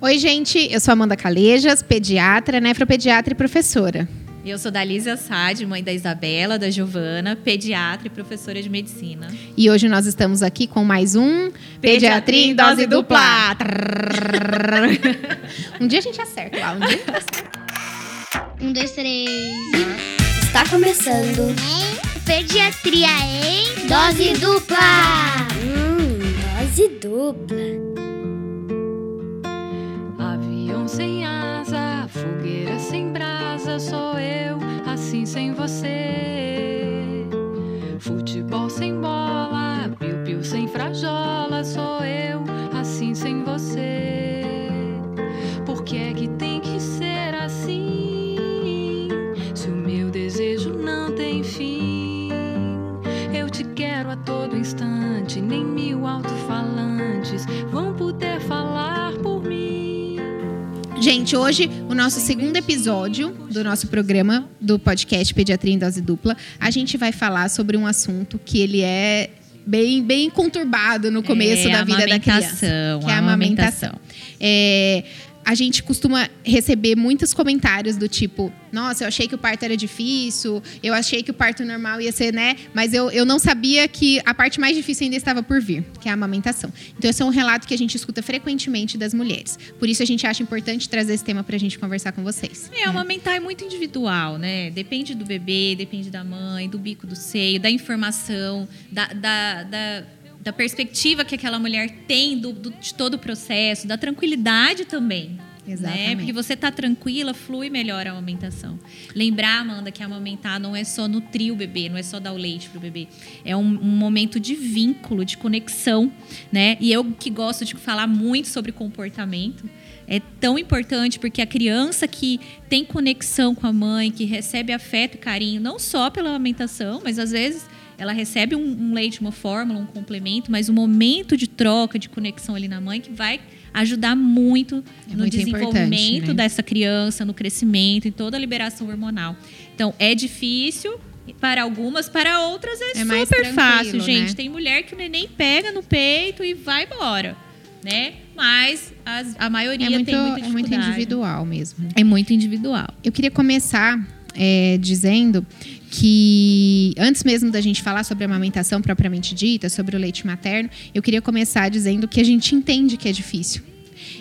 Oi, gente, eu sou Amanda Calejas, pediatra, nefropediatra e professora. Eu sou Dalísia Assad, mãe da Isabela, da Giovana, pediatra e professora de medicina. E hoje nós estamos aqui com mais um Pediatria em Dose Dupla. um dia a gente acerta lá, um dia a gente acerta. Um, dois, três. Está começando Pediatria em Dose Dupla. Hum, dose dupla. Sem asa, fogueira sem brasa, sou eu, assim sem você. Futebol sem bola, piu-piu sem frajola, sou eu, assim sem você. Por que é que tem que ser assim? Se o meu desejo não tem fim, eu te quero a todo instante, nem mil alto-falantes Gente, hoje o nosso segundo episódio do nosso programa do podcast Pediatria em Dose Dupla, a gente vai falar sobre um assunto que ele é bem, bem conturbado no começo É, da vida da criança, amamentação, que é a amamentação. É, a gente costuma receber muitos comentários do tipo: Nossa, eu achei que o parto era difícil, eu achei que o parto normal ia ser, né? Mas eu, eu não sabia que a parte mais difícil ainda estava por vir, que é a amamentação. Então, esse é um relato que a gente escuta frequentemente das mulheres. Por isso, a gente acha importante trazer esse tema para a gente conversar com vocês. É, amamentar é muito individual, né? Depende do bebê, depende da mãe, do bico do seio, da informação, da, da, da, da perspectiva que aquela mulher tem do, do- de todo o processo, da tranquilidade também. Exatamente. Né? Porque você tá tranquila, flui melhor a amamentação. Lembrar, Amanda, que amamentar não é só nutrir o bebê, não é só dar o leite pro bebê. É um, um momento de vínculo, de conexão, né? E eu que gosto de falar muito sobre comportamento, é tão importante porque a criança que tem conexão com a mãe, que recebe afeto e carinho, não só pela amamentação, mas às vezes ela recebe um, um leite, uma fórmula, um complemento, mas o momento de troca, de conexão ali na mãe que vai ajudar muito É no muito desenvolvimento né? dessa criança, no crescimento, em toda a liberação hormonal. Então, é difícil para algumas, para outras é, É super fácil, gente. né? Tem mulher que o neném pega no peito e vai embora, né? Mas as- a maioria É muito, tem muita é muito dificuldade. individual mesmo. É muito individual. Eu queria começar é, dizendo que antes mesmo da gente falar sobre a amamentação propriamente dita, sobre o leite materno, eu queria começar dizendo que a gente entende que é difícil.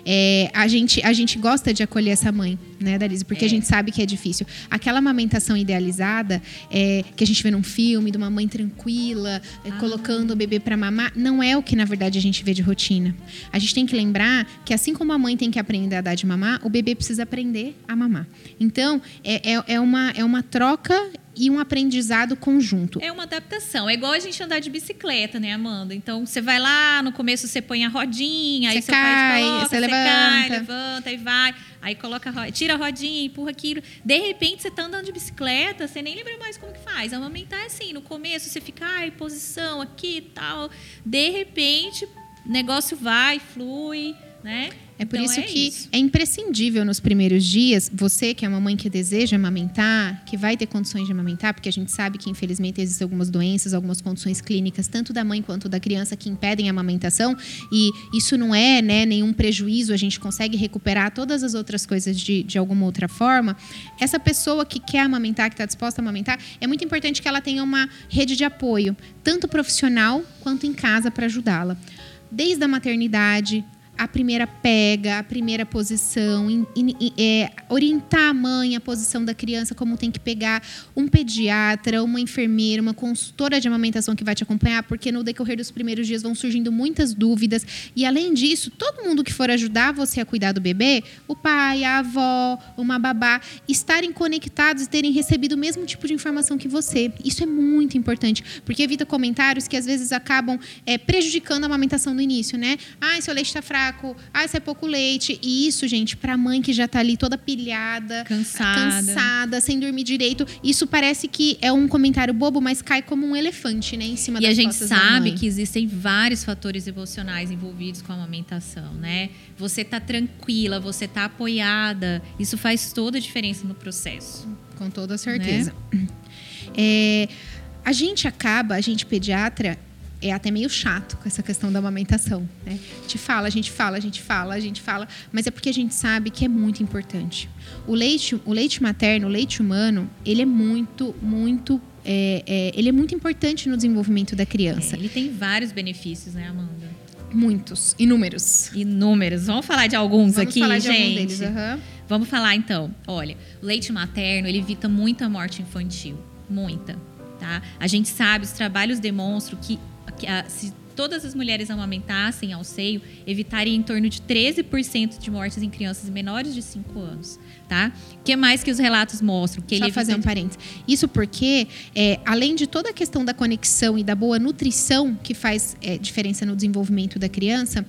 É, a, gente, a gente gosta de acolher essa mãe, né, Darise? Porque a gente sabe que é difícil. Aquela amamentação idealizada é, que a gente vê num filme de uma mãe tranquila, é, colocando o bebê para mamar, não é o que na verdade a gente vê de rotina. A gente tem que lembrar que assim como a mãe tem que aprender a dar de mamar, o bebê precisa aprender a mamar. Então, é, é, é uma, é uma troca e um aprendizado conjunto. É uma adaptação. É igual a gente andar de bicicleta, né, Amanda? Então, você vai lá, no começo você põe a rodinha, aí Você seu pai cai, coloca, você você cai, levanta. levanta e vai. Aí coloca, tira a rodinha, empurra aquilo. De repente, você tá andando de bicicleta, você nem lembra mais como que faz. Amamentar é assim, no começo você fica, ai, posição aqui e tal. De repente, negócio vai, flui, né? É por Então, isso é que isso. é imprescindível nos primeiros dias, você que é uma mãe que deseja amamentar, que vai ter condições de amamentar, porque a gente sabe que infelizmente existem algumas doenças, algumas condições clínicas, tanto da mãe quanto da criança, que impedem a amamentação, e isso não é né, nenhum prejuízo, a gente consegue recuperar todas as outras coisas de, de alguma outra forma. Essa pessoa que quer amamentar, que está disposta a amamentar, é muito importante que ela tenha uma rede de apoio, tanto profissional quanto em casa, para ajudá-la. Desde a maternidade, a primeira pega, a primeira posição, in- in- in- é, orientar a mãe, a posição da criança, como tem que pegar, um pediatra, uma enfermeira, uma consultora de amamentação que vai te acompanhar, porque no decorrer dos primeiros dias vão surgindo muitas dúvidas. E além disso, todo mundo que for ajudar você a cuidar do bebê, o pai, a avó, uma babá, estarem conectados e terem recebido o mesmo tipo de informação que você. Isso é muito importante, porque evita comentários que às vezes acabam é, prejudicando a amamentação no início, né? Ah, seu leite está fraco, ah, isso é pouco leite. E isso, gente, para a mãe que já está ali toda pilhada, Cansada. cansada, sem dormir direito, isso parece que é um comentário bobo, mas cai como um elefante, né, em cima E das a gente sabe que existem vários fatores emocionais envolvidos com a amamentação, né? Você tá tranquila, você tá apoiada, isso faz toda a diferença no processo. Com toda certeza. É, a gente acaba, a gente pediatra, é até meio chato com essa questão da amamentação. Né? A gente fala, a gente fala, a gente fala, a gente fala, mas é porque a gente sabe que é muito importante. O leite, o leite materno, o leite humano, ele é muito, muito, é, é, ele é muito importante no desenvolvimento da criança. É, ele tem vários benefícios, né, Amanda? Muitos, inúmeros. Inúmeros. Vamos falar de alguns Vamos aqui, falar de gente. deles. aham. Vamos falar então. Olha, o leite materno ele evita muita morte infantil, muita, tá? A gente sabe, os trabalhos demonstram que, que, ah, se todas as mulheres amamentassem ao seio, evitaria em torno de 13% de mortes em crianças menores de 5 anos, tá? O que mais que os relatos mostram? Que Só ele fazer um parênteses. Isso porque, é, além de toda a questão da conexão e da boa nutrição que faz é, diferença no desenvolvimento da criança,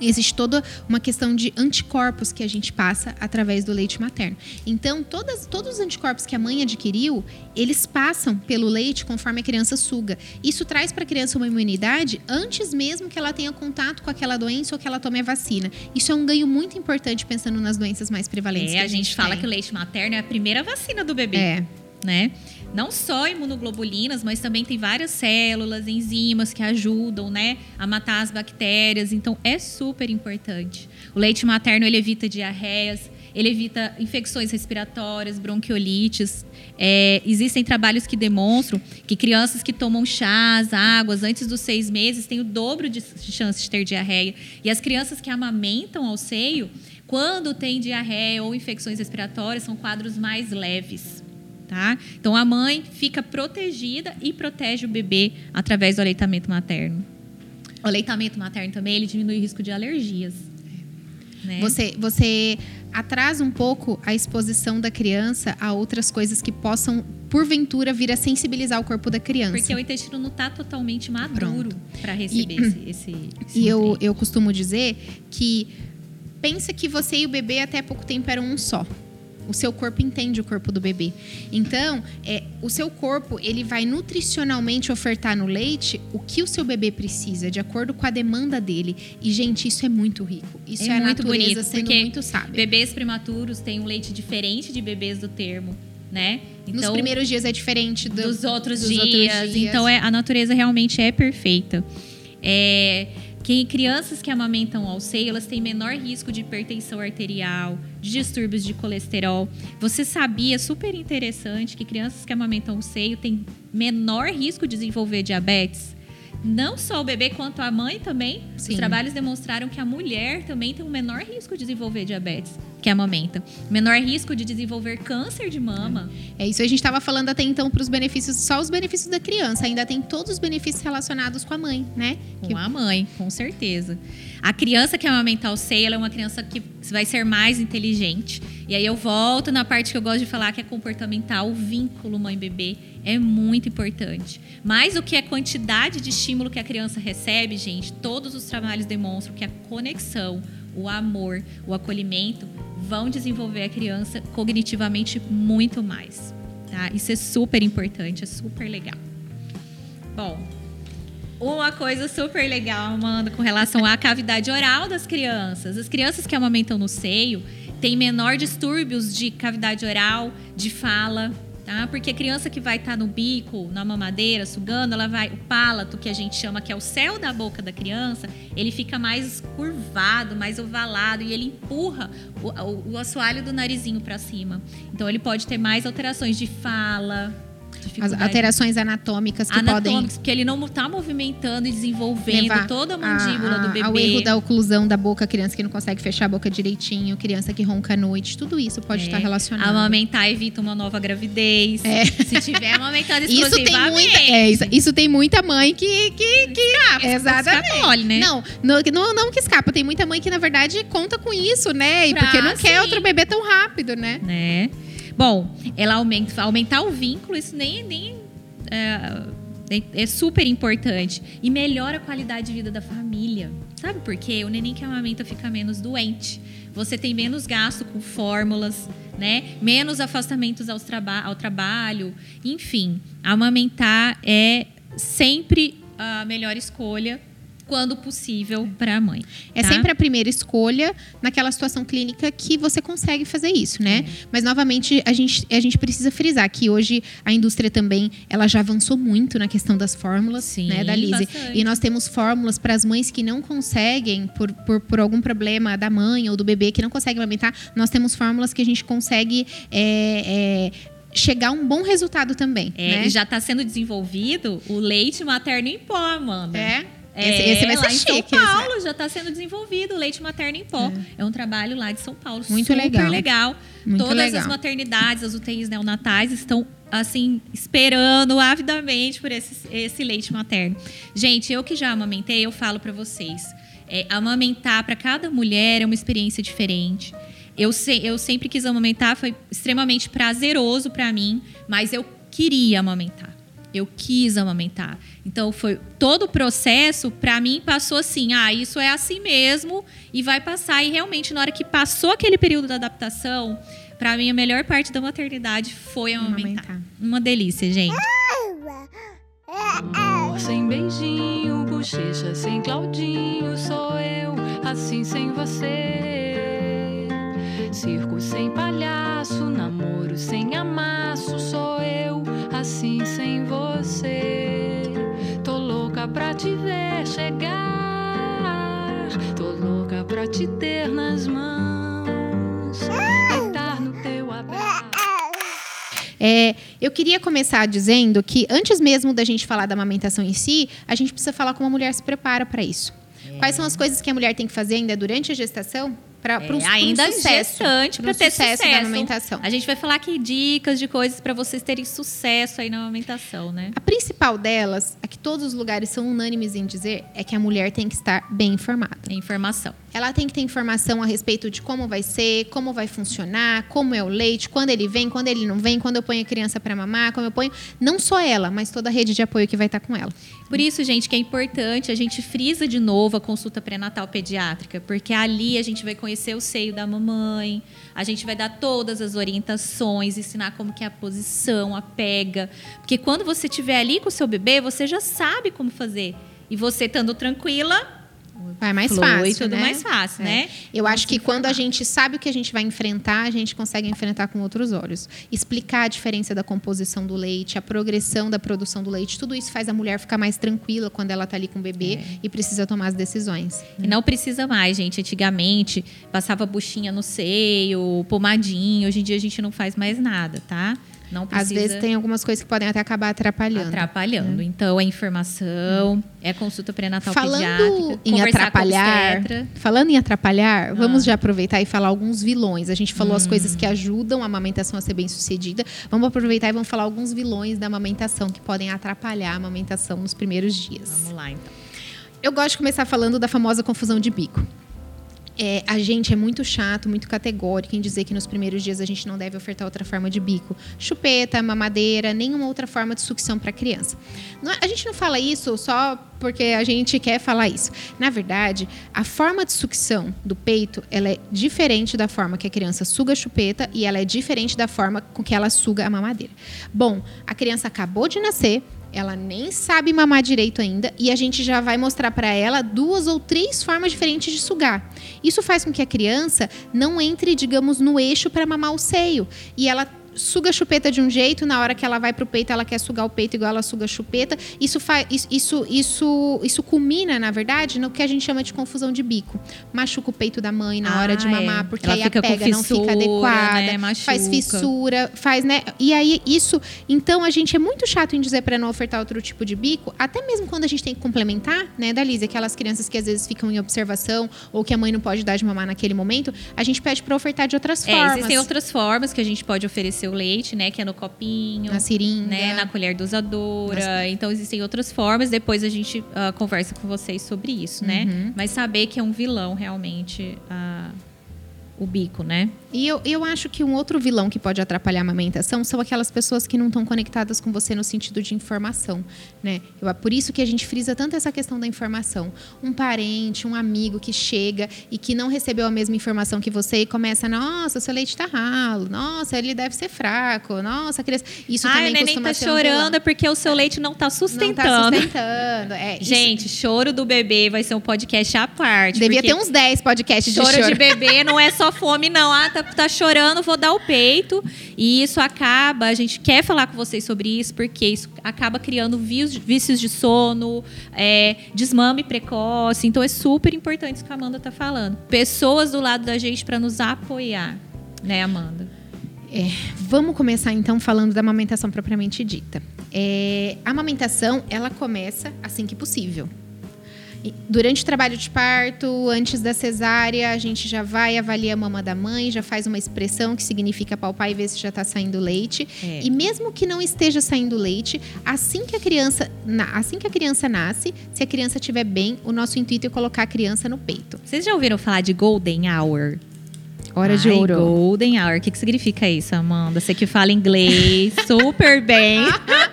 existe toda uma questão de anticorpos que a gente passa através do leite materno. Então, todas, todos os anticorpos que a mãe adquiriu, eles passam pelo leite conforme a criança suga. Isso traz para a criança uma imunidade antes mesmo que ela tenha contato com aquela doença ou que ela tome a vacina. Isso é um ganho muito importante pensando nas doenças mais prevalentes. É, que a gente fala que o leite materno é a primeira vacina do bebê. É. né? Não só imunoglobulinas, mas também tem várias células, enzimas que ajudam, né, a matar as bactérias. Então é super importante. O leite materno ele evita diarreias, ele evita infecções respiratórias, bronquiolites. É, existem trabalhos que demonstram que crianças que tomam chás, águas antes dos seis meses têm o dobro de chances de ter diarreia. E as crianças que amamentam ao seio, quando tem diarreia ou infecções respiratórias, são quadros mais leves tá? Então a mãe fica protegida e protege o bebê através do aleitamento materno. O aleitamento materno também ele diminui o risco de alergias. Né? Você, você atrasa um pouco a exposição da criança a outras coisas que possam, porventura, vir a sensibilizar o corpo da criança. Porque o intestino não está totalmente maduro para receber E- esse, esse, esse E eu, eu costumo dizer que pensa que você e o bebê até pouco tempo eram um só. O seu corpo entende o corpo do bebê. Então, é, o seu corpo ele vai nutricionalmente ofertar no leite o que o seu bebê precisa, de acordo com a demanda dele. E, gente, isso é muito rico. Isso é, É a muito natureza bonito, sendo porque muito sábia. Bebês prematuros têm um leite diferente de bebês do termo, né? Nos primeiros dias é diferente do- dos, outros, dos dias. outros dias. Então é, a natureza realmente é perfeita. É, que crianças que amamentam ao seio, elas têm menor risco de hipertensão arterial, de distúrbios de colesterol. Você sabia, super interessante, que crianças que amamentam o seio têm menor risco de desenvolver diabetes? Não só o bebê, quanto a mãe também. Sim. Os trabalhos demonstraram que a mulher também tem um menor risco de desenvolver diabetes que amamenta. Menor risco de desenvolver câncer de mama. É isso, a gente estava falando até então para os benefícios, só os benefícios da criança. Ainda tem todos os benefícios relacionados com a mãe, né? Que Com a mãe, com certeza. A criança que amamentar o seio, ela é uma criança que vai ser mais inteligente. E aí eu volto na parte que eu gosto de falar, que é comportamental. O vínculo mãe-bebê é muito importante. Mais do que a quantidade de estímulo que a criança recebe, gente, todos os trabalhos demonstram que a conexão, o amor, o acolhimento vão desenvolver a criança cognitivamente muito mais. Tá? Isso é super importante, é super legal. Bom, uma coisa super legal, Amanda, com relação à cavidade oral das crianças. As crianças que amamentam no seio têm menor distúrbios de cavidade oral, de fala, tá? Porque a criança que vai estar no bico, na mamadeira, sugando, ela vai. O pálato, que a gente chama que é o céu da boca da criança, ele fica mais curvado, mais ovalado e ele empurra o, o, o assoalho do narizinho para cima. Então ele pode ter mais alterações de fala. As alterações anatômicas que anatômicos, porque ele não está movimentando e desenvolvendo Levar toda a mandíbula a- do bebê. Ao erro da oclusão da boca, criança que não consegue fechar a boca direitinho, criança que ronca à noite, tudo isso pode É. estar relacionado. Amamentar evita uma nova gravidez. É. Se tiver amamentado Isso tem muita, é, isso, isso tem muita mãe que, que, que exatamente. escapole, né? Não, não, não, não que escapa. Tem muita mãe que na verdade conta com isso, né? E porque não quer sim. outro bebê tão rápido, né? né? Bom, ela aumenta, aumentar o vínculo, isso nem, nem é, é- super importante. E melhora a qualidade de vida da família. Sabe por quê? O neném que amamenta fica menos doente. Você tem menos gasto com fórmulas, né? Menos afastamentos traba ao trabalho. Enfim, amamentar é sempre a melhor escolha quando possível para a mãe. É tá? sempre a primeira escolha naquela situação clínica que você consegue fazer isso, né? Mas novamente a gente, a gente precisa frisar que hoje a indústria também ela já avançou muito na questão das fórmulas, Sim, né, da Lise. bastante. E nós temos fórmulas para as mães que não conseguem por, por, por algum problema da mãe ou do bebê que não conseguem amamentar. Nós temos fórmulas que a gente consegue é, é, chegar a um bom resultado também, É, né? E já está sendo desenvolvido o leite materno em pó, Amanda. É. É, Esse, esse vai lá ser em chique. São esse, né? Paulo já está sendo desenvolvido o leite materno em pó. É, um trabalho lá de São Paulo. Muito super legal. legal. Muito Todas legal. as maternidades, as UTIs neonatais estão assim esperando avidamente por esse, esse leite materno. Gente, eu que já amamentei, eu falo para vocês, é, amamentar para cada mulher é uma experiência diferente. Eu, se, eu sempre quis amamentar, foi extremamente prazeroso para mim, mas eu queria amamentar. Eu quis amamentar. Então foi todo o processo para mim passou assim, ah, isso é assim mesmo e vai passar e realmente na hora que passou aquele período da adaptação, para mim a melhor parte da maternidade foi amamentar. Amamentar. Uma delícia, gente. Amor sem beijinho, bochecha sem Claudinho, sou eu, assim sem você. Circo sem palhaço, namoro sem amasso, sou assim sem você. Tô louca pra te ver chegar, tô louca pra te ter nas mãos, deitar no teu abraço. É, eu queria começar dizendo que antes mesmo da gente falar da amamentação em si, a gente precisa falar como a mulher se prepara para isso. Quais são as coisas que a mulher tem que fazer ainda durante a gestação para um, pra um É, ainda sucesso, gestante para um ter sucesso, sucesso. da amamentação? A gente vai falar aqui dicas de coisas para vocês terem sucesso aí na amamentação, né? A principal delas, a que todos os lugares são unânimes em dizer, é que a mulher tem que estar bem informada. É Informação. Ela tem que ter informação a respeito de como vai ser, como vai funcionar, como é o leite, quando ele vem, quando ele não vem, quando eu ponho a criança para mamar, como eu ponho. Não só ela, mas toda a rede de apoio que vai estar com ela. Por isso, gente, que é importante a gente frisa de novo a consulta pré-natal pediátrica, porque ali a gente vai conhecer o seio da mamãe, a gente vai dar todas as orientações, ensinar como que é a posição, a pega, porque quando você estiver ali com o seu bebê, você já sabe como fazer. E você estando tranquila, Vai mais flui fácil, tudo né? mais fácil, É. né? Eu acho que quando a gente sabe o que a gente vai enfrentar, a gente consegue enfrentar com outros olhos. Explicar a diferença da composição do leite, a progressão da produção do leite, tudo isso faz a mulher ficar mais tranquila quando ela tá ali com o bebê É. e precisa tomar as decisões. E não precisa mais, gente. Antigamente passava buchinha no seio, pomadinho. Hoje em dia a gente não faz mais nada, tá? Não Às precisa vezes tem algumas coisas que podem até acabar atrapalhando. atrapalhando. Então é informação, é consulta pré-natal Falando em atrapalhar, falando em atrapalhar, Ah. vamos já aproveitar e falar alguns vilões. A gente falou as coisas Hum. que ajudam a amamentação a ser bem sucedida. Vamos aproveitar e vamos falar alguns vilões da amamentação que podem atrapalhar a amamentação nos primeiros dias. Vamos lá, então. Eu gosto de começar falando da famosa confusão de bico. É, a gente é muito chato, muito categórico em dizer que nos primeiros dias a gente não deve ofertar outra forma de bico. Chupeta, mamadeira, nenhuma outra forma de sucção para criança. Não é- a gente não fala isso só porque a gente quer falar isso. Na verdade, a forma de sucção do peito ela é diferente da forma que a criança suga a chupeta e ela é diferente da forma com que ela suga a mamadeira. Bom, a criança acabou de nascer, ela nem sabe mamar direito ainda e a gente já vai mostrar para ela duas ou três formas diferentes de sugar. Isso faz com que a criança não entre, digamos, no eixo para mamar o seio. E ela suga a chupeta de um jeito, na hora que ela vai pro peito, ela quer sugar o peito igual ela suga a chupeta. Isso faz isso, isso isso isso culmina, na verdade, no que a gente chama de confusão de bico. Machuca o peito da mãe na Ah, hora de é. mamar, porque Ela aí a pega não fica fissura, adequada, né? faz fissura, faz, né? E aí isso, então a gente é muito chato em dizer para não ofertar outro tipo de bico, até mesmo quando a gente tem que complementar, né, da Lisa, aquelas crianças que às vezes ficam em observação ou que a mãe não pode dar de mamar naquele momento, a gente pede para ofertar de outras É, formas. existem outras formas que a gente pode oferecer o leite, né? Que é no copinho. na seringa. né, na colher dosadora. Então existem outras formas. Depois a gente ah, conversa com vocês sobre isso, né? Uhum. Mas saber que é um vilão realmente ah, o bico, né? E eu, eu acho que um outro vilão que pode atrapalhar a amamentação são aquelas pessoas que não estão conectadas com você no sentido de informação, né? Eu, é por isso que a gente frisa tanto essa questão da informação. Um parente, um amigo que chega e que não recebeu a mesma informação que você e começa, nossa, seu leite tá ralo, nossa, ele deve ser fraco, nossa, a criança... Isso Ai, também o neném costuma tá um chorando é porque o seu leite não tá Não sustentando. tá sustentando. É, isso- Gente, choro do bebê vai ser um podcast à parte. devia ter uns 10 podcasts de Choro choro. de bebê não é só fome, não. Ah, tá, tá chorando, vou dar o peito. E isso acaba, a gente quer falar com vocês sobre isso, porque isso acaba criando vícios, vícios de sono, é, desmame precoce. Então é super importante isso que a Amanda tá falando. Pessoas do lado da gente para nos apoiar, né, Amanda? Vamos começar então falando da amamentação propriamente dita. É, a amamentação ela começa assim que possível. Durante o trabalho de parto, antes da cesárea, a gente já vai avaliar a mama da mãe, já faz uma expressão que significa palpar e ver se já está saindo leite. É. E mesmo que não esteja saindo leite, assim que a criança, assim que a criança nasce, se a criança estiver bem, o nosso intuito é colocar a criança no peito. Vocês já ouviram falar de Golden Hour? Hora de ouro. Golden Hour. O que, que significa isso, Amanda? Você que fala inglês super bem.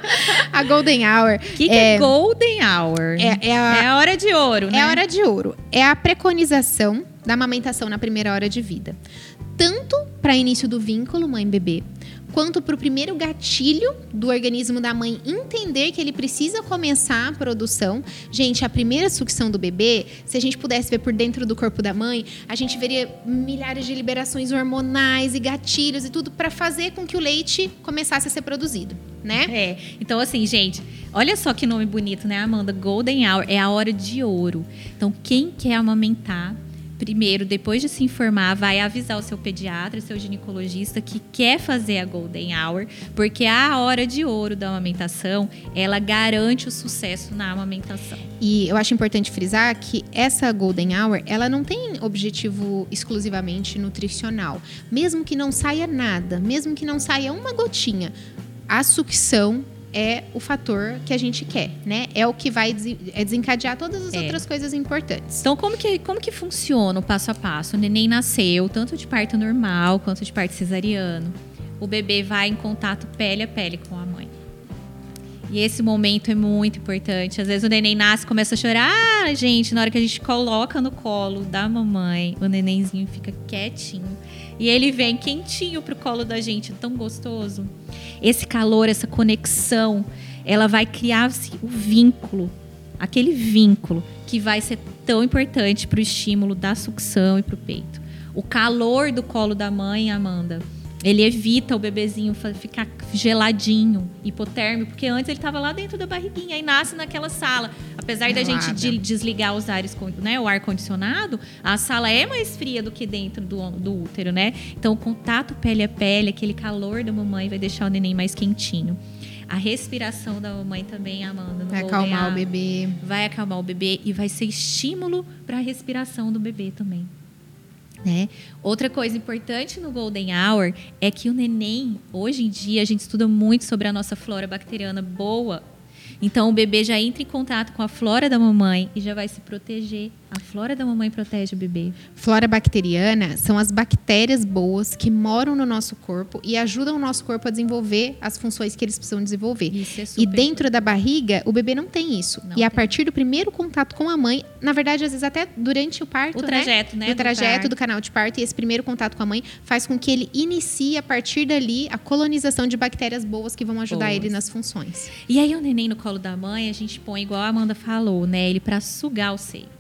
A Golden Hour O que, que é, Golden Hour? é, é a, É a hora de ouro, né? É a hora de ouro. É a preconização da amamentação na primeira hora de vida. Tanto para início do vínculo mãe-bebê, quanto para o primeiro gatilho do organismo da mãe entender que ele precisa começar a produção. Gente, a primeira sucção do bebê, se a gente pudesse ver por dentro do corpo da mãe, a gente veria milhares de liberações hormonais e gatilhos e tudo para fazer com que o leite começasse a ser produzido, né? É. Então, assim, gente, olha só que nome bonito, né, Amanda? Golden Hour é a hora de ouro. Então, quem quer amamentar, primeiro, depois de se informar, vai avisar o seu pediatra, seu ginecologista que quer fazer a Golden Hour, porque a hora de ouro da amamentação, ela garante o sucesso na amamentação. E eu acho importante frisar que essa Golden Hour, ela não tem objetivo exclusivamente nutricional. Mesmo que não saia nada, mesmo que não saia uma gotinha, a sucção é o fator que a gente quer, né? É o que vai é desencadear todas as É. outras coisas importantes. Então, como que, como que funciona o passo a passo? O neném nasceu, tanto de parto normal quanto de parto cesariano. O bebê vai em contato pele a pele com a mãe. E esse momento é muito importante. Às vezes o neném nasce e começa a chorar. Ah, gente, na hora que a gente coloca no colo da mamãe, o nenenzinho fica quietinho. E ele vem quentinho pro colo da gente, tão gostoso. Esse calor, essa conexão, ela vai criar assim, o vínculo. Aquele vínculo que vai ser tão importante pro estímulo da sucção e pro peito. O calor do colo da mãe, Amanda, ele evita o bebezinho ficar geladinho, hipotérmico, porque antes ele estava lá dentro da barriguinha e nasce naquela sala. Apesar da gente Gelada. de- desligar os ares, né, o ar condicionado, a sala é mais fria do que dentro do, do útero, né? Então o contato pele a pele, aquele calor da mamãe vai deixar o neném mais quentinho. A respiração da mamãe também, Amanda, Vai acalmar o bebê. vai acalmar o bebê e vai ser estímulo para a respiração do bebê também. Né? Outra coisa importante no Golden Hour é que o neném, hoje em dia, a gente estuda muito sobre a nossa flora bacteriana boa. Então o bebê já entra em contato com a flora da mamãe e já vai se proteger. A flora da mamãe protege o bebê. Flora bacteriana são as bactérias boas que moram no nosso corpo e ajudam o nosso corpo a desenvolver as funções que eles precisam desenvolver. Isso é E dentro da barriga, o bebê não tem isso. Não e a tem. partir do primeiro contato com a mãe, na verdade, às vezes até durante o parto, O trajeto, né, Do do trajeto parto. do canal de parto e esse primeiro contato com a mãe faz com que ele inicie a partir dali a colonização de bactérias boas que vão ajudar Boas. ele nas funções. E aí o neném no colo da mãe, a gente põe igual a Amanda falou, né? Ele para sugar o seio.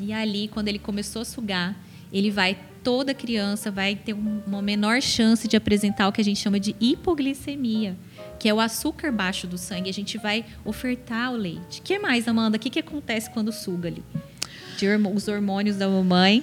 E ali, quando ele começou a sugar, ele vai toda criança vai ter um- uma menor chance de apresentar o que a gente chama de hipoglicemia, que é o açúcar baixo do sangue. A gente vai ofertar o leite. O que mais, Amanda? O que, que acontece quando suga ali? De os hormônios da mamãe.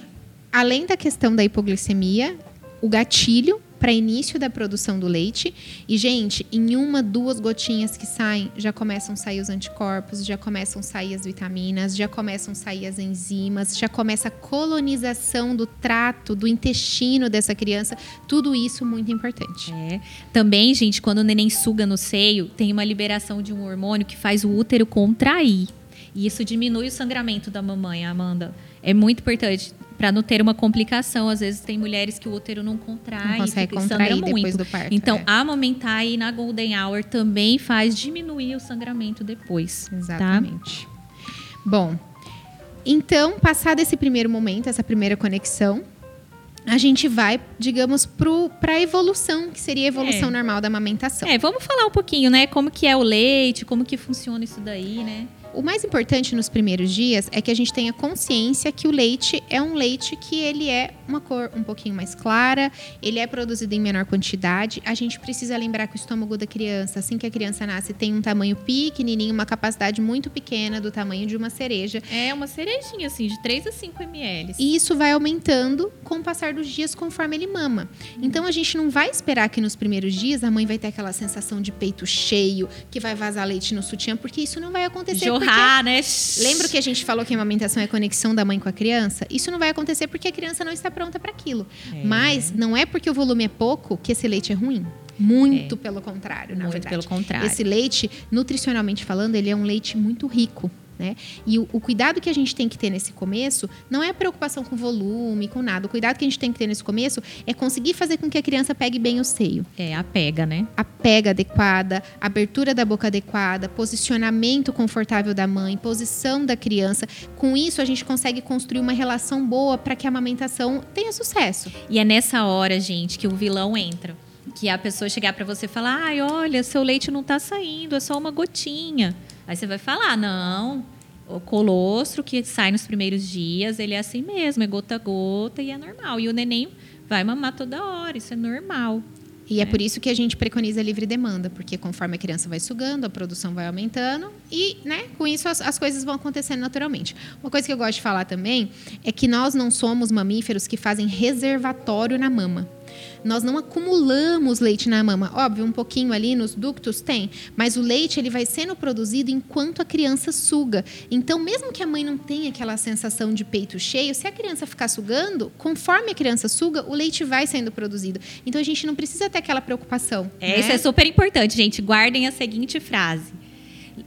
Além da questão da hipoglicemia, o gatilho para início da produção do leite. E, gente, em uma, duas gotinhas que saem, já começam a sair os anticorpos, já começam a sair as vitaminas, já começam a sair as enzimas, já começa a colonização do trato, do intestino dessa criança. Tudo isso muito importante. É. Também, gente, quando o neném suga no seio, tem uma liberação de um hormônio que faz o útero contrair. E isso diminui o sangramento da mamãe, Amanda. É muito importante. Para não ter uma complicação. Às vezes tem mulheres que o útero não contrai, Não consegue contrair depois muito. do parto. Então, é. amamentar aí na Golden Hour também faz diminuir o sangramento depois. Tá? Exatamente. Bom, então, passado esse primeiro momento, essa primeira conexão, a gente vai, digamos, para a evolução, que seria a evolução É. normal da amamentação. É, vamos falar um pouquinho, né? Como que é o leite, como que funciona isso daí, né? O mais importante nos primeiros dias é que a gente tenha consciência que o leite é um leite que ele é uma cor um pouquinho mais clara, ele é produzido em menor quantidade. A gente precisa lembrar que o estômago da criança, assim que a criança nasce, tem um tamanho pequenininho, uma capacidade muito pequena do tamanho de uma cereja. É uma cerejinha, assim, de 3 a 5 ml. E isso vai aumentando com o passar dos dias conforme ele mama. Então a gente não vai esperar que nos primeiros dias a mãe vai ter aquela sensação de peito cheio, que vai vazar leite no sutiã, porque isso não vai acontecer. Né? Lembra que a gente falou que a amamentação é a conexão da mãe com a criança? Isso não vai acontecer porque a criança não está pronta para aquilo. É. Mas não é porque o volume é pouco que esse leite é ruim. Muito pelo contrário, na Muito verdade. pelo contrário. Esse leite, nutricionalmente falando, ele é um leite muito rico. Né? E o, o cuidado que a gente tem que ter nesse começo não é a preocupação com volume, com nada. O cuidado que a gente tem que ter nesse começo é conseguir fazer com que a criança pegue bem o seio É, a pega, né? a pega adequada, abertura da boca adequada, posicionamento confortável da mãe, posição da criança. Com isso, a gente consegue construir uma relação boa para que a amamentação tenha sucesso. E é nessa hora, gente, que o vilão entra. Que a pessoa chegar pra você e falar: ai, olha, seu leite não tá saindo, é só uma gotinha. Aí você vai falar: não, o colostro que sai nos primeiros dias, ele é assim mesmo, é gota a gota e é normal. E o neném vai mamar toda hora, isso é normal. E é, por isso que a gente preconiza livre demanda, porque conforme a criança vai sugando, a produção vai aumentando e, né, com isso as, as coisas vão acontecendo naturalmente. Uma coisa que eu gosto de falar também é que nós não somos mamíferos que fazem reservatório na mama. Nós não acumulamos leite na mama. Óbvio, um pouquinho ali nos ductos tem, mas o leite ele vai sendo produzido enquanto a criança suga. Então, mesmo que a mãe não tenha aquela sensação de peito cheio, se a criança ficar sugando, conforme a criança suga, o leite vai sendo produzido. Então, a gente não precisa ter aquela preocupação. É, né? Isso é super importante, gente. Guardem a seguinte frase: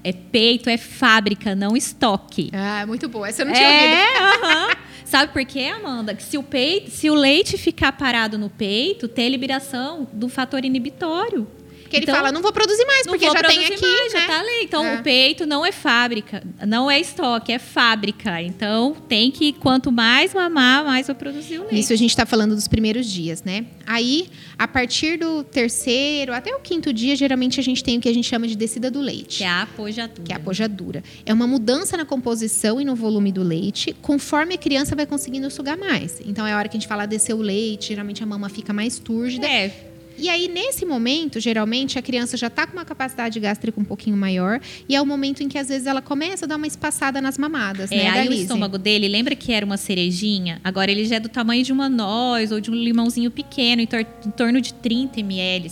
é peito, é fábrica, não estoque. Ah, muito boa. Essa eu não tinha ouvido. É, aham. Sabe por quê, Amanda? Que se o, peito, se o leite ficar parado no peito, tem liberação do fator inibitório. Porque ele Então, fala, não vou produzir mais, porque vou já tem aqui, mais, né? já tá ali. Então, É. o peito não é fábrica, não é estoque, é fábrica. Então, tem que, quanto mais mamar, mais vai produzir o leite. Isso a gente está falando dos primeiros dias, né? Aí, a partir do terceiro até o quinto dia, geralmente a gente tem o que a gente chama de descida do leite. Que é a apojadura. que é a pojadura. É uma mudança na composição e no volume do leite, conforme a criança vai conseguindo sugar mais. Então é a hora que a gente fala descer o leite, geralmente a mama fica mais túrgida. É, E aí, nesse momento, geralmente, a criança já está com uma capacidade gástrica um pouquinho maior. E é o momento em que, às vezes, ela começa a dar uma espaçada nas mamadas, É, né, aí o estômago dele, lembra que era uma cerejinha? Agora ele já é do tamanho de uma noz ou de um limãozinho pequeno, em, tor- em torno de 30 ml.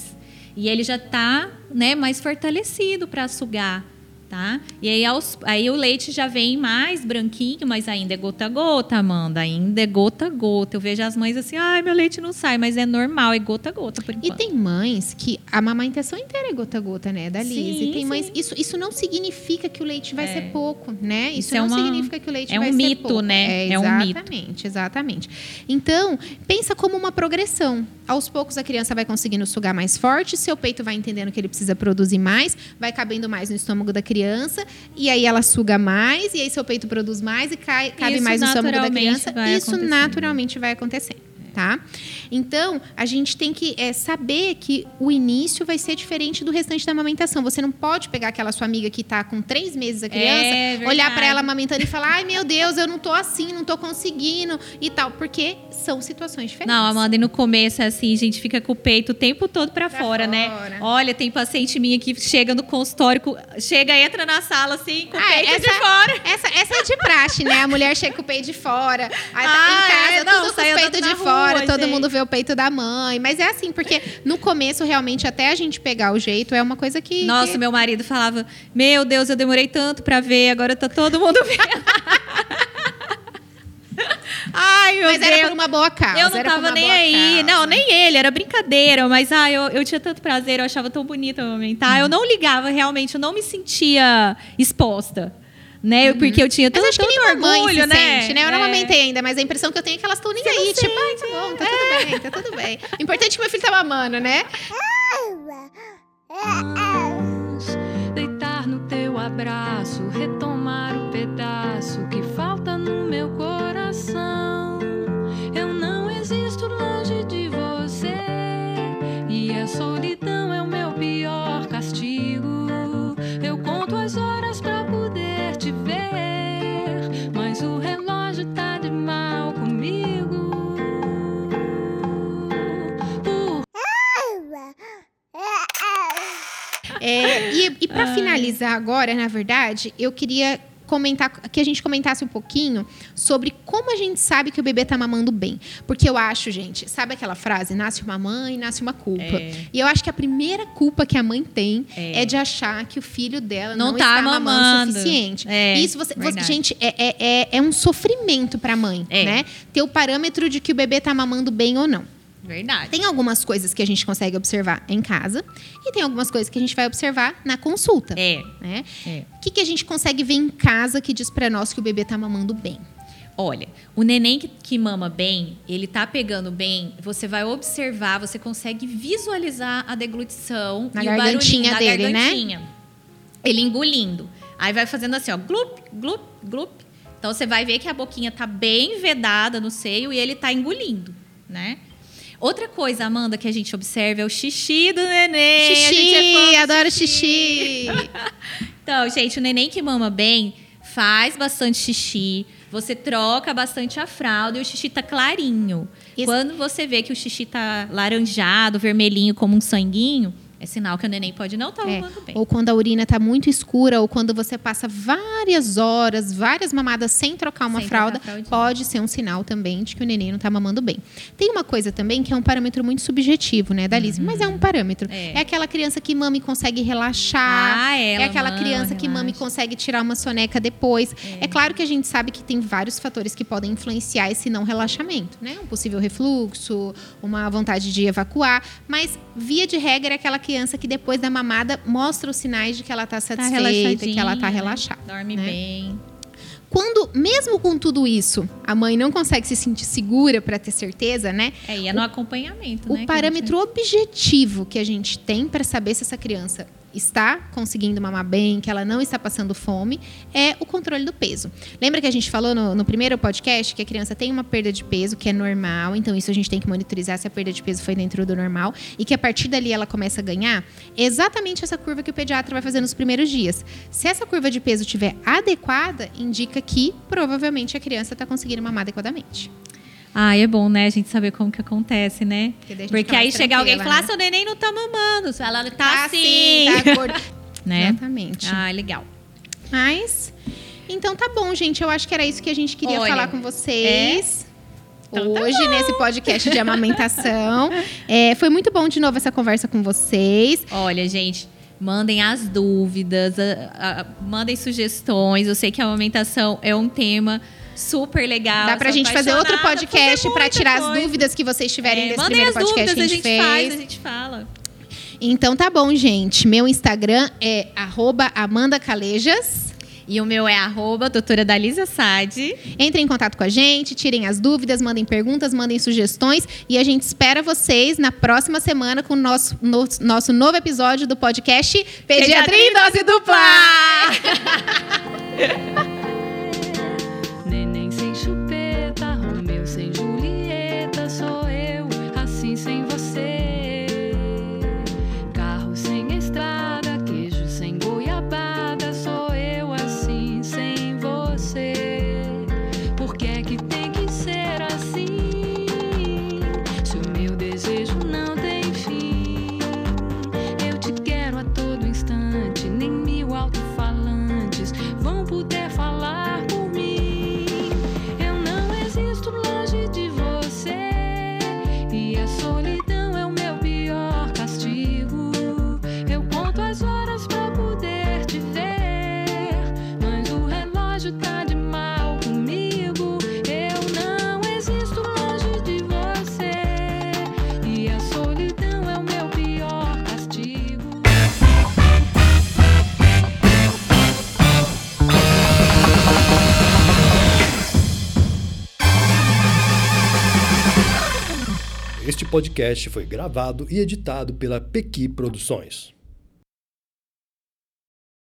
E ele já tá, né, mais fortalecido para sugar, tá? E aí, aos- aí o leite já vem mais branquinho, mas ainda é gota a gota, Amanda. Ainda é gota a gota. Eu vejo as mães assim, ai, meu leite não sai, mas é normal, é gota a gota por E enquanto. tem mães que a amamentação inteira é gota a gota, né, da Liz? E tem mães. sim. Isso, isso não significa que o leite vai É. ser pouco, né? Isso, Isso é não uma- significa que o leite é um vai ser mito, pouco. né? É, É um mito. exatamente, exatamente. Então, pensa como uma progressão. Aos poucos a criança vai conseguindo sugar mais forte, seu peito vai entendendo que ele precisa produzir mais, vai cabendo mais no estômago da criança, e aí ela suga mais, e aí seu peito produz mais e cai, cabe Isso mais no estômago da criança. Isso naturalmente vai acontecendo. Tá? Então, a gente tem que é, saber que o início vai ser diferente do restante da amamentação. Você não pode pegar aquela sua amiga que tá com três meses a criança, É olhar para ela amamentando e falar: ai meu Deus, eu não tô assim, não tô conseguindo e tal, porque são situações diferentes. Não, Amanda, e no começo é assim, a gente fica com o peito o tempo todo pra, Pra fora, né? fora. Olha, tem paciente minha que chega no consultório, chega, entra na sala assim, com o Ah, peito essa- de fora. Essa, essa é de praxe, né? A mulher chega com o peito de fora, aí tá Ah, em casa, é, não, tudo com peitos andando de fora, rua, todo gente. mundo vê o peito da mãe. Mas é assim, porque no começo, realmente, até a gente pegar o jeito, é uma coisa que. Nossa, que... meu marido falava: Meu Deus, eu demorei tanto pra ver, agora tá todo mundo vendo. Ai, meu Mas Deus. era por uma boa causa. Eu não tava nem aí. causa. Não, nem ele, era brincadeira. Mas, ah, eu, eu tinha tanto prazer, eu achava tão bonito amamentar. Eu não ligava realmente, eu não me sentia exposta. Né? Porque eu tinha Mas tanto, acho que nem tanto orgulho, se né? sente, né? Eu não É. amamentei ainda, mas a impressão que eu tenho é que elas estão nem aí. Tipo, ai, tá bom, tá tudo bem, tá tudo bem. O importante é que meu filho tá mamando, né? Deitar no teu abraço, retomar o pedaço que falta no meu coração. É, e e para finalizar agora, na verdade, eu queria comentar que a gente comentasse um pouquinho sobre como a gente sabe que o bebê tá mamando bem. Porque eu acho, gente, sabe aquela frase, nasce uma mãe, nasce uma culpa. É. E eu acho que a primeira culpa que a mãe tem é, É. de achar que o filho dela Não não, tá está mamando o mamando. suficiente. É, Isso você, você- gente, é, é, é, é um sofrimento pra mãe, É. né? Ter o parâmetro de que o bebê tá mamando bem ou não. Verdade. Tem algumas coisas que a gente consegue observar em casa e tem algumas coisas que a gente vai observar na consulta. É. Né? É. O que, que a gente consegue ver em casa que diz pra nós que o bebê tá mamando bem? Olha, o neném que, que mama bem, ele tá pegando bem, você vai observar, você consegue visualizar a deglutição Na e o gargantinha barulhinho dele, na né? gargantinha. Ele engolindo. Aí vai fazendo assim, ó, glup, glup, glup. Então você vai ver que a boquinha tá bem vedada no seio e ele tá engolindo, né? Outra coisa, Amanda, que a gente observa é o xixi do neném. É xixi, do adoro xixi. Então, gente, o neném que mama bem faz bastante xixi. Você troca bastante a fralda e o xixi tá clarinho. Isso- Quando você vê que o xixi tá laranjado, vermelhinho, como um sanguinho, é sinal que o neném pode não estar tá É, mamando bem. Ou quando a urina tá muito escura, ou quando você passa várias horas, várias mamadas sem trocar uma Sem fralda, pode ser um sinal também de que o neném não tá mamando bem. Tem uma coisa também que é um parâmetro muito subjetivo, né, Dalise? Mas é um parâmetro. É. É. aquela criança que mama e consegue relaxar. Ah, É ela aquela mama, criança que mama e relaxa. consegue tirar uma soneca depois. É. claro que a gente sabe que tem vários fatores que podem influenciar esse não relaxamento, né? Um possível refluxo, uma vontade de evacuar. Mas, via de regra, é aquela criança que depois da mamada mostra os sinais de que ela tá Tá satisfeita, que ela tá né? relaxada. Dorme né? bem. Quando, mesmo com tudo isso, a mãe não consegue se sentir segura para ter certeza, né? É, e é no acompanhamento, O né? que a parâmetro objetivo que a gente tem para saber se essa criança está conseguindo mamar bem, que ela não está passando fome, é o controle do peso. Lembra que a gente falou no, no primeiro podcast que a criança tem uma perda de peso que é normal, então isso a gente tem que monitorizar se a perda de peso foi dentro do normal e que a partir dali ela começa a ganhar exatamente essa curva que o pediatra vai fazer nos primeiros dias. Se essa curva de peso estiver adequada, indica que provavelmente a criança está conseguindo mamar adequadamente. Ah, é bom, né? A gente saber como que acontece, né? Porque Porque aí chega alguém e fala, né? ah, seu neném não tá mamando. Ela tá, Tá assim. tá gordo. né? Exatamente. Ah, legal. Mas, então tá bom, gente. Eu acho que era isso que a gente queria Olha, falar com vocês. Então tá Hoje, nesse podcast de amamentação. É, foi muito bom de novo essa conversa com vocês. Olha, gente, mandem as dúvidas, a- a- mandem sugestões. Eu sei que a amamentação é um tema super legal. Dá pra gente fazer outro apaixonada, podcast muita tirar as coisa. dúvidas que vocês tiverem É, desse mandem primeiro as podcast dúvidas, que a gente, fez. faz, a gente fala. Então tá bom, gente. Meu Instagram é arroba Amanda Calejas. E o meu é arroba doutora Dalisa Sade. Entrem em contato com a gente, tirem as dúvidas, mandem perguntas, mandem sugestões. E a gente espera vocês na próxima semana com o nosso, no- nosso novo episódio do podcast Pediatria em Dose Dupla! podcast foi gravado e editado pela Pequi Produções.